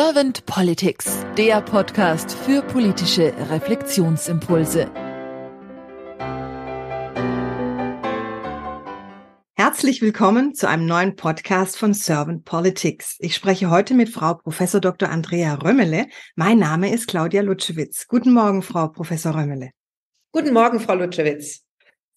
Servant Politics, der Podcast für politische Reflexionsimpulse. Herzlich willkommen zu einem neuen Podcast von Servant Politics. Ich spreche heute mit Frau Professor Dr. Andrea Römmele. Mein Name ist Claudia Lutschewitz. Guten Morgen, Frau Professor Römmele. Guten Morgen, Frau Lutschewitz.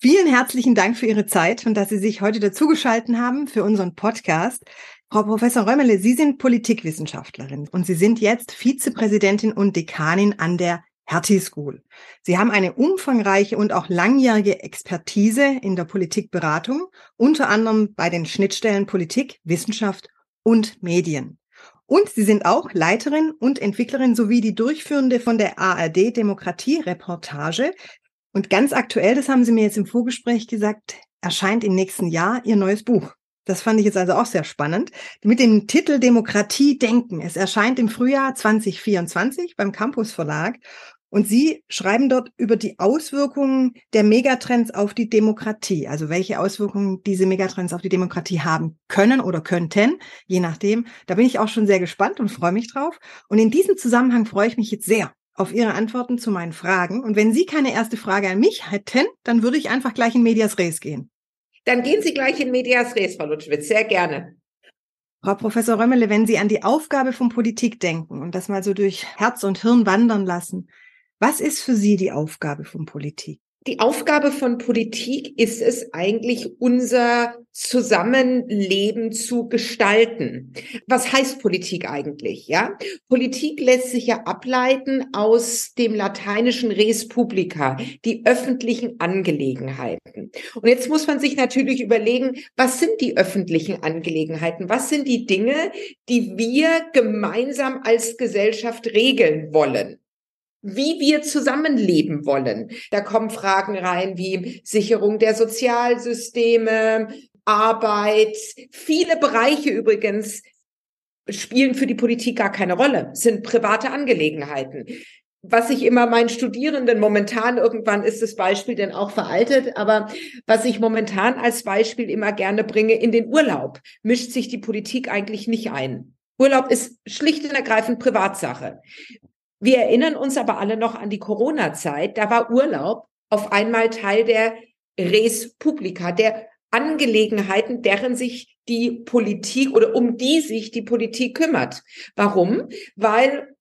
Vielen herzlichen Dank für Ihre Zeit und dass Sie sich heute dazugeschalten haben für unseren Podcast. Frau Professor Römmele, Sie sind Politikwissenschaftlerin und Sie sind jetzt Vizepräsidentin und Dekanin an der Hertie School. Sie haben eine umfangreiche und auch langjährige Expertise in der Politikberatung, unter anderem bei den Schnittstellen Politik, Wissenschaft und Medien. Und Sie sind auch Leiterin und Entwicklerin sowie die Durchführende von der ARD Demokratie Reportage. Und ganz aktuell, das haben Sie mir jetzt im Vorgespräch gesagt, erscheint im nächsten Jahr Ihr neues Buch. Das fand ich jetzt also auch sehr spannend. Mit dem Titel Demokratie denken. Es erscheint im Frühjahr 2024 beim Campus Verlag. Und Sie schreiben dort über die Auswirkungen der Megatrends auf die Demokratie, also welche Auswirkungen diese Megatrends auf die Demokratie haben können oder könnten, je nachdem. Da bin ich auch schon sehr gespannt und freue mich drauf. Und in diesem Zusammenhang freue ich mich jetzt sehr auf Ihre Antworten zu meinen Fragen. Und wenn Sie keine erste Frage an mich hätten, dann würde ich einfach gleich in Medias Res gehen. Dann gehen Sie gleich in Medias Res, Frau Lutschwitz, sehr gerne. Frau Professor Römmele, wenn Sie an die Aufgabe von Politik denken und das mal so durch Herz und Hirn wandern lassen, was ist für Sie die Aufgabe von Politik? Die Aufgabe von Politik ist es eigentlich, unser Zusammenleben zu gestalten. Was heißt Politik eigentlich? Ja, Politik lässt sich ja ableiten aus dem lateinischen Res publica, die öffentlichen Angelegenheiten. Und jetzt muss man sich natürlich überlegen, was sind die öffentlichen Angelegenheiten? Was sind die Dinge, die wir gemeinsam als Gesellschaft regeln wollen? Wie wir zusammenleben wollen. Da kommen Fragen rein wie Sicherung der Sozialsysteme, Arbeit. Viele Bereiche übrigens spielen für die Politik gar keine Rolle, sind private Angelegenheiten. Was ich immer meinen Studierenden momentan, irgendwann ist das Beispiel denn auch veraltet, aber was ich momentan als Beispiel immer gerne bringe, in den Urlaub mischt sich die Politik eigentlich nicht ein. Urlaub ist schlicht und ergreifend Privatsache. Wir erinnern uns aber alle noch an die Corona-Zeit. Da war Urlaub auf einmal Teil der Res Publica, der Angelegenheiten, deren sich die Politik oder um die sich die Politik kümmert. Warum? Weil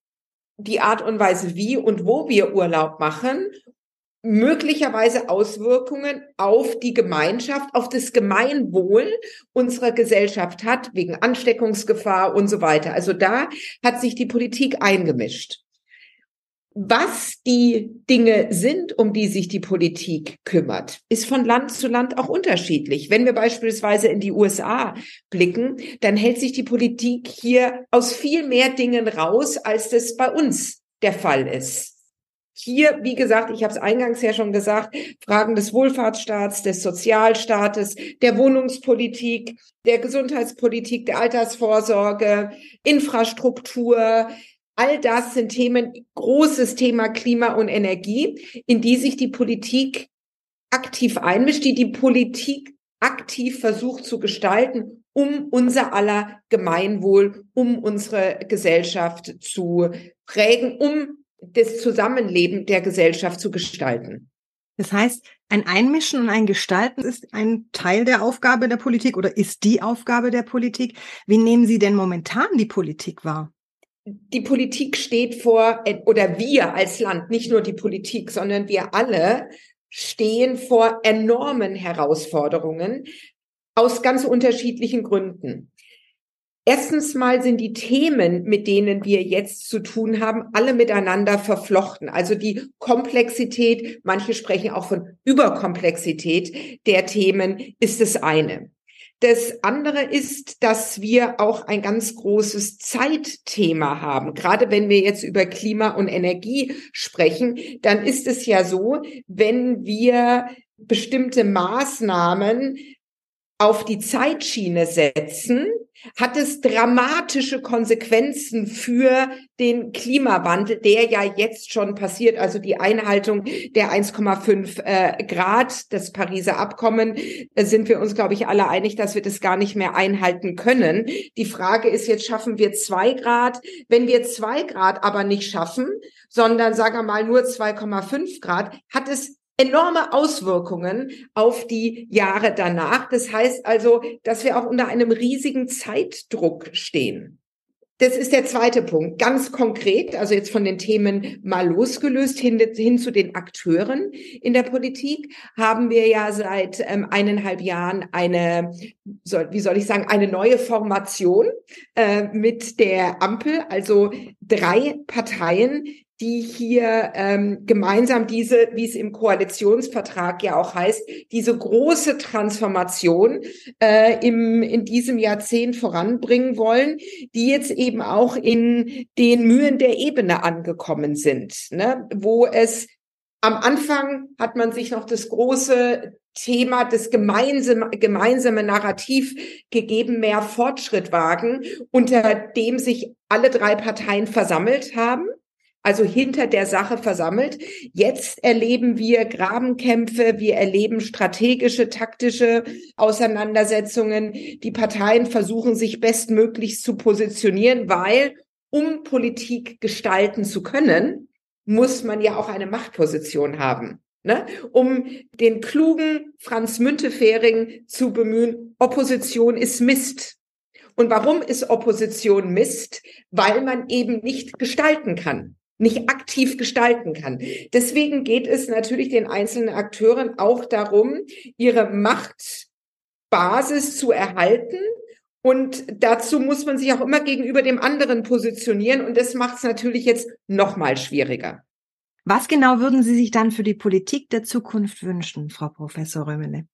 die Art und Weise, wie und wo wir Urlaub machen, möglicherweise Auswirkungen auf die Gemeinschaft, auf das Gemeinwohl unserer Gesellschaft hat, wegen Ansteckungsgefahr und so weiter. Also da hat sich die Politik eingemischt was die Dinge sind, um die sich die Politik kümmert, ist von Land zu Land auch unterschiedlich. Wenn wir beispielsweise in die USA blicken, dann hält sich die Politik hier aus viel mehr Dingen raus, als das bei uns der Fall ist. Hier, wie gesagt, ich habe es eingangs ja schon gesagt, Fragen des Wohlfahrtsstaats, des Sozialstaates, der Wohnungspolitik, der Gesundheitspolitik, der Altersvorsorge, Infrastruktur, All das sind Themen, großes Thema Klima und Energie, in die sich die Politik aktiv einmischt, die die Politik aktiv versucht zu gestalten, um unser aller Gemeinwohl, um unsere Gesellschaft zu prägen, um das Zusammenleben der Gesellschaft zu gestalten. Das heißt, ein Einmischen und ein Gestalten ist ein Teil der Aufgabe der Politik oder ist die Aufgabe der Politik. Wie nehmen Sie denn momentan die Politik wahr? Die Politik steht vor, oder wir als Land, nicht nur die Politik, sondern wir alle stehen vor enormen Herausforderungen aus ganz unterschiedlichen Gründen. Erstens mal sind die Themen, mit denen wir jetzt zu tun haben, alle miteinander verflochten. Also die Komplexität, manche sprechen auch von Überkomplexität der Themen, ist das eine. Das andere ist, dass wir auch ein ganz großes Zeitthema haben. Gerade wenn wir jetzt über Klima und Energie sprechen, dann ist es ja so, wenn wir bestimmte Maßnahmen auf die Zeitschiene setzen, hat es dramatische Konsequenzen für den Klimawandel, der ja jetzt schon passiert. Also die Einhaltung der 1,5 äh, Grad, das Pariser Abkommen, äh, sind wir uns, glaube ich, alle einig, dass wir das gar nicht mehr einhalten können. Die Frage ist jetzt, schaffen wir zwei Grad? Wenn wir zwei Grad aber nicht schaffen, sondern sagen wir mal nur 2,5 Grad, hat es enorme Auswirkungen auf die Jahre danach. Das heißt also, dass wir auch unter einem riesigen Zeitdruck stehen. Das ist der zweite Punkt. Ganz konkret, also jetzt von den Themen mal losgelöst hin, hin zu den Akteuren in der Politik, haben wir ja seit ähm, eineinhalb Jahren eine, soll, wie soll ich sagen, eine neue Formation äh, mit der Ampel, also drei Parteien, die hier ähm, gemeinsam diese, wie es im Koalitionsvertrag ja auch heißt, diese große Transformation äh, im, in diesem Jahrzehnt voranbringen wollen, die jetzt eben auch in den Mühen der Ebene angekommen sind, ne? wo es am Anfang hat man sich noch das große Thema, das gemeinsame, gemeinsame Narrativ gegeben, mehr Fortschritt wagen, unter dem sich alle drei Parteien versammelt haben also hinter der Sache versammelt. Jetzt erleben wir Grabenkämpfe, wir erleben strategische, taktische Auseinandersetzungen. Die Parteien versuchen sich bestmöglichst zu positionieren, weil um Politik gestalten zu können, muss man ja auch eine Machtposition haben. Ne? Um den klugen Franz Müntefering zu bemühen, Opposition ist Mist. Und warum ist Opposition Mist? Weil man eben nicht gestalten kann nicht aktiv gestalten kann. Deswegen geht es natürlich den einzelnen Akteuren auch darum, ihre Machtbasis zu erhalten. Und dazu muss man sich auch immer gegenüber dem anderen positionieren. Und das macht es natürlich jetzt noch mal schwieriger. Was genau würden Sie sich dann für die Politik der Zukunft wünschen, Frau Professor Römele?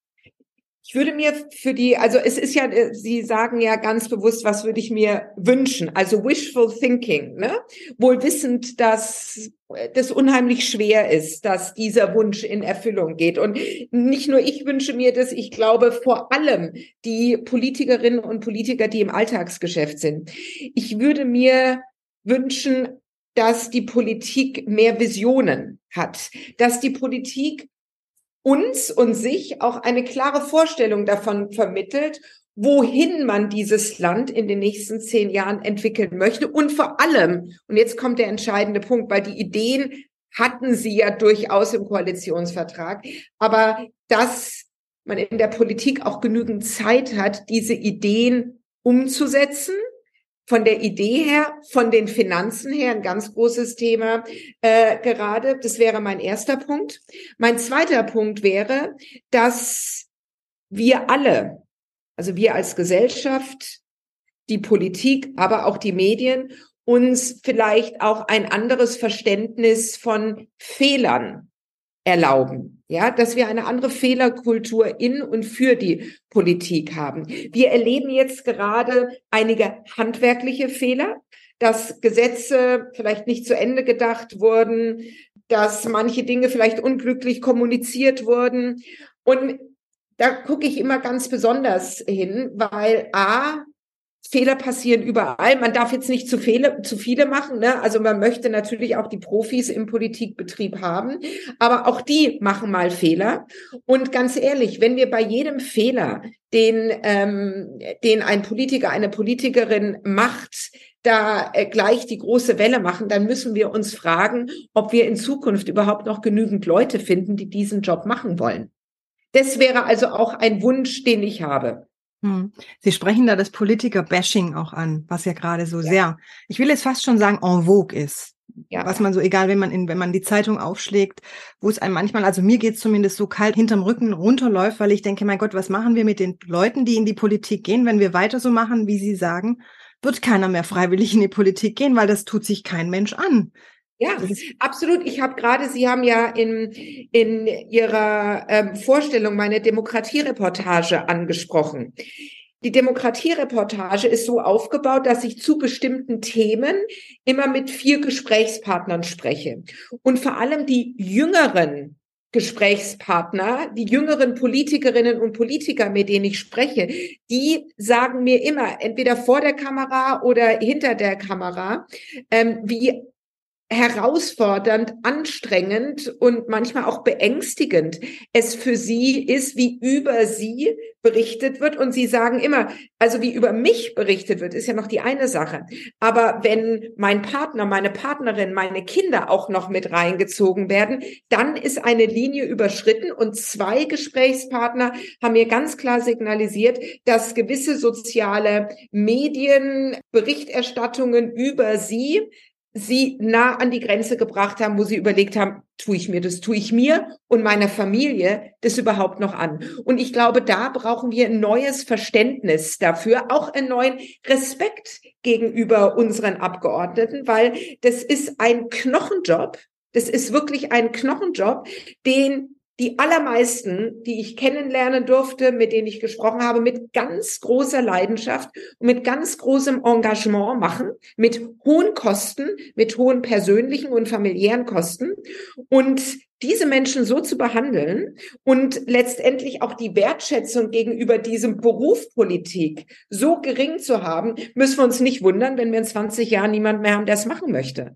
Ich würde mir für die, also es ist ja, äh, Sie sagen ja ganz bewusst, was würde ich mir wünschen? Also wishful thinking, ne? Wohl wissend, dass das unheimlich schwer ist, dass dieser Wunsch in Erfüllung geht. Und nicht nur ich wünsche mir das, ich glaube vor allem die Politikerinnen und Politiker, die im Alltagsgeschäft sind. Ich würde mir wünschen, dass die Politik mehr Visionen hat, dass die Politik uns und sich auch eine klare Vorstellung davon vermittelt, wohin man dieses Land in den nächsten zehn Jahren entwickeln möchte. Und vor allem, und jetzt kommt der entscheidende Punkt, weil die Ideen hatten sie ja durchaus im Koalitionsvertrag, aber dass man in der Politik auch genügend Zeit hat, diese Ideen umzusetzen von der Idee her, von den Finanzen her ein ganz großes Thema äh, gerade. Das wäre mein erster Punkt. Mein zweiter Punkt wäre, dass wir alle, also wir als Gesellschaft, die Politik, aber auch die Medien, uns vielleicht auch ein anderes Verständnis von Fehlern erlauben. Ja, dass wir eine andere Fehlerkultur in und für die Politik haben. Wir erleben jetzt gerade einige handwerkliche Fehler, dass Gesetze vielleicht nicht zu Ende gedacht wurden, dass manche Dinge vielleicht unglücklich kommuniziert wurden. Und da gucke ich immer ganz besonders hin, weil A, Fehler passieren überall. Man darf jetzt nicht zu viele, zu viele machen. Ne? Also man möchte natürlich auch die Profis im Politikbetrieb haben, aber auch die machen mal Fehler. Und ganz ehrlich, wenn wir bei jedem Fehler, den, ähm, den ein Politiker, eine Politikerin macht, da äh, gleich die große Welle machen, dann müssen wir uns fragen, ob wir in Zukunft überhaupt noch genügend Leute finden, die diesen Job machen wollen. Das wäre also auch ein Wunsch, den ich habe. Hm. Sie sprechen da das Politiker-Bashing auch an, was ja gerade so ja. sehr, ich will jetzt fast schon sagen, en vogue ist. Ja. Was man so, egal, wenn man in, wenn man die Zeitung aufschlägt, wo es einem manchmal, also mir geht's zumindest so kalt hinterm Rücken runterläuft, weil ich denke, mein Gott, was machen wir mit den Leuten, die in die Politik gehen, wenn wir weiter so machen, wie Sie sagen, wird keiner mehr freiwillig in die Politik gehen, weil das tut sich kein Mensch an. Ja, absolut. Ich habe gerade, Sie haben ja in, in Ihrer ähm, Vorstellung meine Demokratiereportage angesprochen. Die Demokratiereportage ist so aufgebaut, dass ich zu bestimmten Themen immer mit vier Gesprächspartnern spreche. Und vor allem die jüngeren Gesprächspartner, die jüngeren Politikerinnen und Politiker, mit denen ich spreche, die sagen mir immer, entweder vor der Kamera oder hinter der Kamera, ähm, wie herausfordernd, anstrengend und manchmal auch beängstigend es für sie ist, wie über sie berichtet wird. Und sie sagen immer, also wie über mich berichtet wird, ist ja noch die eine Sache. Aber wenn mein Partner, meine Partnerin, meine Kinder auch noch mit reingezogen werden, dann ist eine Linie überschritten und zwei Gesprächspartner haben mir ganz klar signalisiert, dass gewisse soziale Medien Berichterstattungen über sie sie nah an die Grenze gebracht haben, wo sie überlegt haben, tue ich mir das, tue ich mir und meiner Familie das überhaupt noch an. Und ich glaube, da brauchen wir ein neues Verständnis dafür, auch einen neuen Respekt gegenüber unseren Abgeordneten, weil das ist ein Knochenjob. Das ist wirklich ein Knochenjob, den die allermeisten, die ich kennenlernen durfte, mit denen ich gesprochen habe, mit ganz großer Leidenschaft und mit ganz großem Engagement machen, mit hohen Kosten, mit hohen persönlichen und familiären Kosten. Und diese Menschen so zu behandeln und letztendlich auch die Wertschätzung gegenüber diesem Beruf Politik so gering zu haben, müssen wir uns nicht wundern, wenn wir in 20 Jahren niemand mehr haben, der es machen möchte.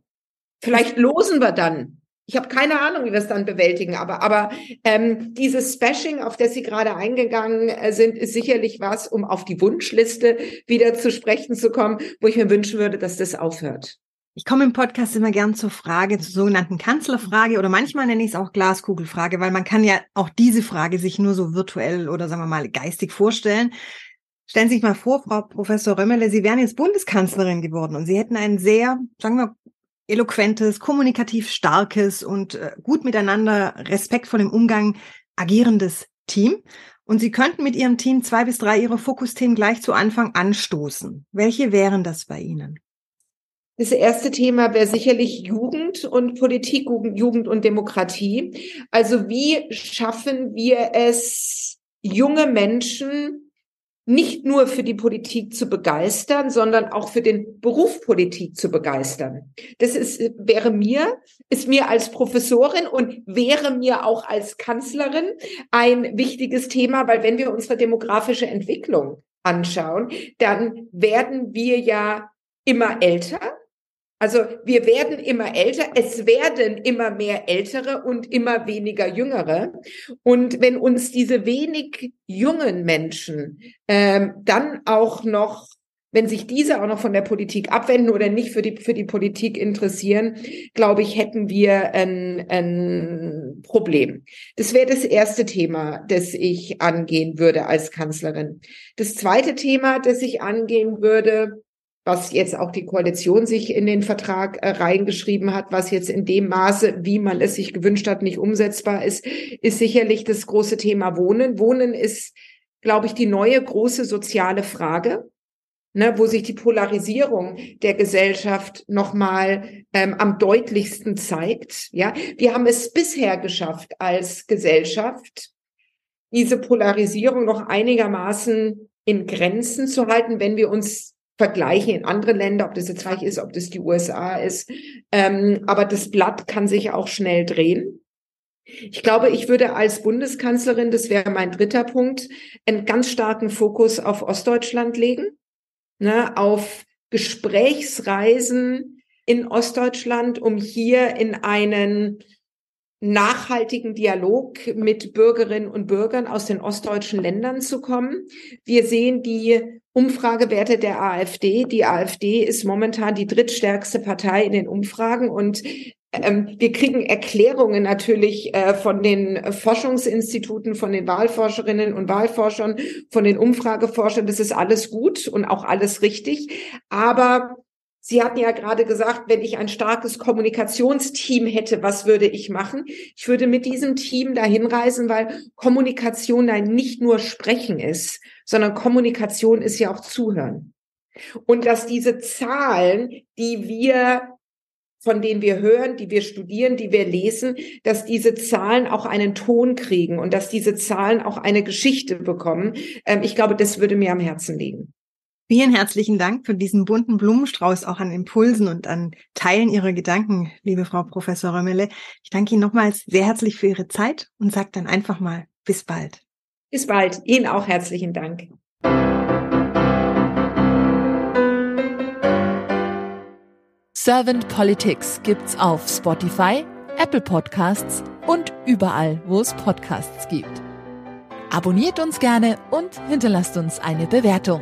Vielleicht losen wir dann ich habe keine Ahnung, wie wir es dann bewältigen, aber, aber ähm, dieses Bashing, auf das Sie gerade eingegangen äh, sind, ist sicherlich was, um auf die Wunschliste wieder zu sprechen zu kommen, wo ich mir wünschen würde, dass das aufhört. Ich komme im Podcast immer gern zur Frage, zur sogenannten Kanzlerfrage oder manchmal nenne ich es auch Glaskugelfrage, weil man kann ja auch diese Frage sich nur so virtuell oder sagen wir mal geistig vorstellen. Stellen Sie sich mal vor, Frau Professor Römmele, Sie wären jetzt Bundeskanzlerin geworden und Sie hätten einen sehr, sagen wir, eloquentes, kommunikativ starkes und äh, gut miteinander, respektvoll im Umgang agierendes Team. Und Sie könnten mit Ihrem Team zwei bis drei Ihrer Fokusthemen gleich zu Anfang anstoßen. Welche wären das bei Ihnen? Das erste Thema wäre sicherlich Jugend und Politik, Jugend und Demokratie. Also wie schaffen wir es, junge Menschen nicht nur für die Politik zu begeistern, sondern auch für den Beruf Politik zu begeistern. Das ist, wäre mir, ist mir als Professorin und wäre mir auch als Kanzlerin ein wichtiges Thema, weil wenn wir unsere demografische Entwicklung anschauen, dann werden wir ja immer älter. Also wir werden immer älter, es werden immer mehr Ältere und immer weniger Jüngere. Und wenn uns diese wenig jungen Menschen ähm, dann auch noch wenn sich diese auch noch von der Politik abwenden oder nicht für die, für die Politik interessieren, glaube ich, hätten wir ein, ein Problem. Das wäre das erste Thema, das ich angehen würde als Kanzlerin. Das zweite Thema, das ich angehen würde, was jetzt auch die Koalition sich in den Vertrag äh, reingeschrieben hat, was jetzt in dem Maße, wie man es sich gewünscht hat, nicht umsetzbar ist, ist sicherlich das große Thema Wohnen. Wohnen ist, glaube ich, die neue große soziale Frage. Ne, wo sich die Polarisierung der Gesellschaft nochmal ähm, am deutlichsten zeigt. Ja, wir haben es bisher geschafft als Gesellschaft, diese Polarisierung noch einigermaßen in Grenzen zu halten, wenn wir uns vergleichen in andere Länder, ob das jetzt reich ist, ob das die USA ist. Ähm, aber das Blatt kann sich auch schnell drehen. Ich glaube, ich würde als Bundeskanzlerin, das wäre mein dritter Punkt, einen ganz starken Fokus auf Ostdeutschland legen, ne, auf Gesprächsreisen in Ostdeutschland, um hier in einen nachhaltigen Dialog mit Bürgerinnen und Bürgern aus den ostdeutschen Ländern zu kommen. Wir sehen die Umfragewerte der AfD. Die AfD ist momentan die drittstärkste Partei in den Umfragen und ähm, wir kriegen Erklärungen natürlich äh, von den Forschungsinstituten, von den Wahlforscherinnen und Wahlforschern, von den Umfrageforschern. Das ist alles gut und auch alles richtig. Aber Sie hatten ja gerade gesagt, wenn ich ein starkes Kommunikationsteam hätte, was würde ich machen? Ich würde mit diesem Team dahin reisen, weil Kommunikation dann nicht nur Sprechen ist, sondern Kommunikation ist ja auch Zuhören. Und dass diese Zahlen, die wir von denen wir hören, die wir studieren, die wir lesen, dass diese Zahlen auch einen Ton kriegen und dass diese Zahlen auch eine Geschichte bekommen. Ähm, ich glaube, das würde mir am Herzen liegen. Vielen herzlichen Dank für diesen bunten Blumenstrauß auch an Impulsen und an Teilen Ihrer Gedanken, liebe Frau Professor Römmele. Ich danke Ihnen nochmals sehr herzlich für Ihre Zeit und sage dann einfach mal bis bald. Bis bald. Ihnen auch herzlichen Dank. Servant Politics gibt's auf Spotify, Apple Podcasts und überall, wo es Podcasts gibt. Abonniert uns gerne und hinterlasst uns eine Bewertung.